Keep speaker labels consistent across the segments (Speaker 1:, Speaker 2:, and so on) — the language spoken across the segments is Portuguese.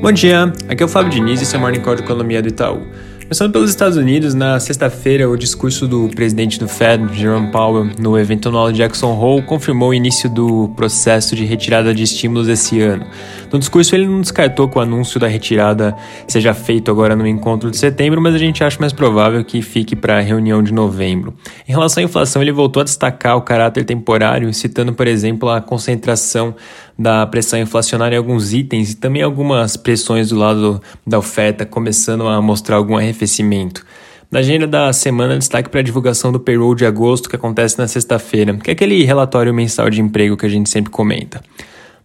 Speaker 1: Bom dia, aqui é o Fábio Diniz e esse é o Morning Call de Economia do Itaú. Começando pelos Estados Unidos, na sexta-feira, o discurso do presidente do Fed, Jerome Powell, no evento anual Jackson Hole, confirmou o início do processo de retirada de estímulos esse ano. No discurso, ele não descartou que o anúncio da retirada seja feito agora no encontro de setembro, mas a gente acha mais provável que fique para a reunião de novembro. Em relação à inflação, ele voltou a destacar o caráter temporário, citando, por exemplo, a concentração da pressão inflacionária em alguns itens e também algumas pressões do lado da oferta começando a mostrar algum arrefecimento. Na agenda da semana, destaque para a divulgação do payroll de agosto, que acontece na sexta-feira, que é aquele relatório mensal de emprego que a gente sempre comenta.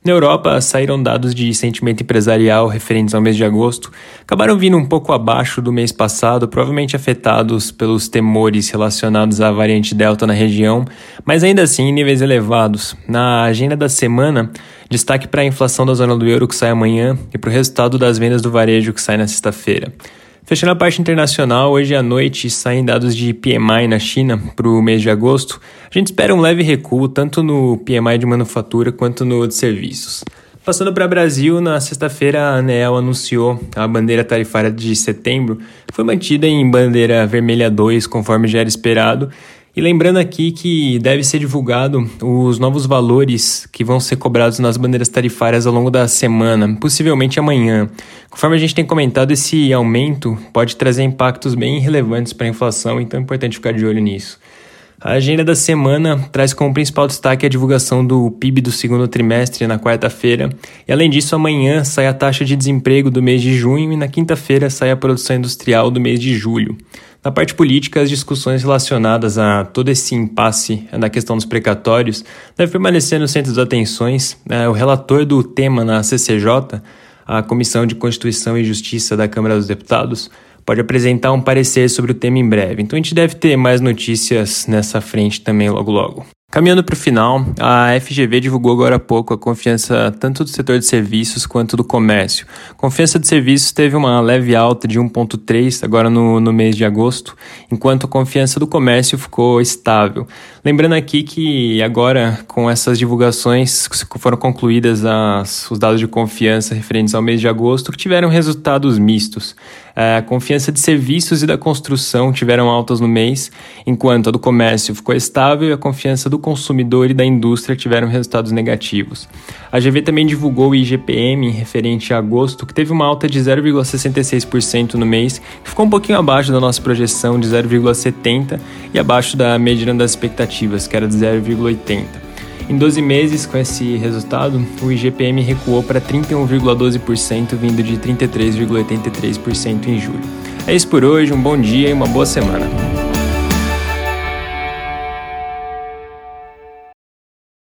Speaker 1: Na Europa, saíram dados de sentimento empresarial referentes ao mês de agosto, acabaram vindo um pouco abaixo do mês passado, provavelmente afetados pelos temores relacionados à variante Delta na região, mas ainda assim em níveis elevados. Na agenda da semana, destaque para a inflação da zona do euro que sai amanhã e para o resultado das vendas do varejo que sai na sexta-feira. Fechando a parte internacional, hoje à noite saem dados de PMI na China para o mês de agosto. A gente espera um leve recuo tanto no PMI de manufatura quanto no de serviços. Passando para o Brasil, na sexta-feira a ANEEL anunciou a bandeira tarifária de setembro, foi mantida em bandeira vermelha 2, conforme já era esperado, e lembrando aqui que deve ser divulgado os novos valores que vão ser cobrados nas bandeiras tarifárias ao longo da semana, possivelmente amanhã. Conforme a gente tem comentado, esse aumento pode trazer impactos bem relevantes para a inflação, então é importante ficar de olho nisso. A agenda da semana traz como principal destaque a divulgação do PIB do segundo trimestre na quarta-feira, e além disso, amanhã sai a taxa de desemprego do mês de junho e na quinta-feira sai a produção industrial do mês de julho. Na parte política, as discussões relacionadas a todo esse impasse na questão dos precatórios devem permanecer no centro das atenções. É, o relator do tema na CCJ, a Comissão de Constituição e Justiça da Câmara dos Deputados, pode apresentar um parecer sobre o tema em breve. Então a gente deve ter mais notícias nessa frente também logo logo. Caminhando para o final, a FGV divulgou agora há pouco a confiança tanto do setor de serviços quanto do comércio. Confiança de serviços teve uma leve alta de 1,3 agora no, no mês de agosto, enquanto a confiança do comércio ficou estável. Lembrando aqui que agora, com essas divulgações foram concluídas as, os dados de confiança referentes ao mês de agosto, que tiveram resultados mistos. A confiança de serviços e da construção tiveram altas no mês, enquanto a do comércio ficou estável e a confiança do consumidor e da indústria tiveram resultados negativos. A GV também divulgou o IGPM referente a agosto, que teve uma alta de 0,66% no mês, que ficou um pouquinho abaixo da nossa projeção de 0,70% e abaixo da mediana das expectativas, que era de 0,80%. Em 12 meses, com esse resultado, o IGPM recuou para 31,12%, vindo de 33,83% em julho. É isso por hoje, um bom dia e uma boa semana.